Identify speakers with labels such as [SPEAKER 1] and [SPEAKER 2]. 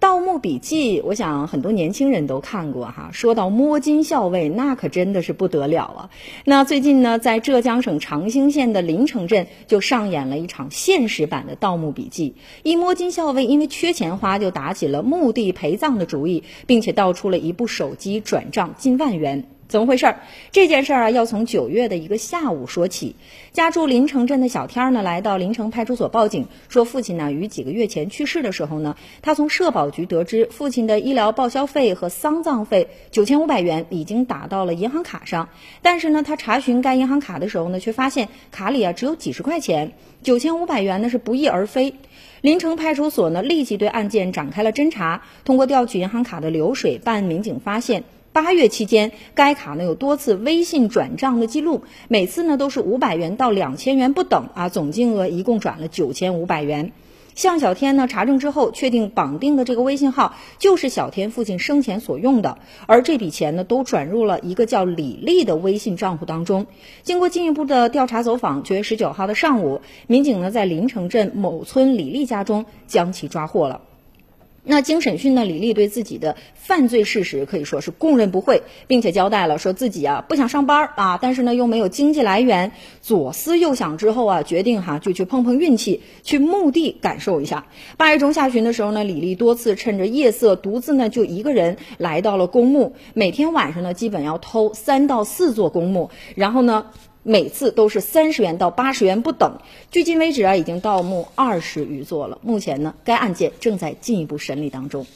[SPEAKER 1] 盗墓笔记》，我想很多年轻人都看过哈。说到摸金校尉，那可真的是不得了啊！那最近呢，在浙江省长兴县的临城镇就上演了一场现实版的《盗墓笔记》。一摸金校尉因为缺钱花，就打起了墓地陪葬的主意，并且盗出了一部手机，转账近万元。怎么回事儿？这件事儿啊，要从九月的一个下午说起。家住临城镇的小天儿呢，来到临城派出所报警，说父亲呢于几个月前去世的时候呢，他从社保局得知父亲的医疗报销费和丧葬费九千五百元已经打到了银行卡上，但是呢，他查询该银行卡的时候呢，却发现卡里啊只有几十块钱，九千五百元呢是不翼而飞。临城派出所呢立即对案件展开了侦查，通过调取银行卡的流水，办案民警发现。八月期间，该卡呢有多次微信转账的记录，每次呢都是五百元到两千元不等啊，总金额一共转了九千五百元。向小天呢查证之后，确定绑定的这个微信号就是小天父亲生前所用的，而这笔钱呢都转入了一个叫李丽的微信账户当中。经过进一步的调查走访，九月十九号的上午，民警呢在临城镇某村李丽家中将其抓获了。那经审讯呢，李丽对自己的犯罪事实可以说是供认不讳，并且交代了说自己啊不想上班啊，但是呢又没有经济来源，左思右想之后啊，决定哈就去碰碰运气，去墓地感受一下。八月中下旬的时候呢，李丽多次趁着夜色，独自呢就一个人来到了公墓，每天晚上呢基本要偷三到四座公墓，然后呢。每次都是三十元到八十元不等。距今为止啊，已经盗墓二十余座了。目前呢，该案件正在进一步审理当中。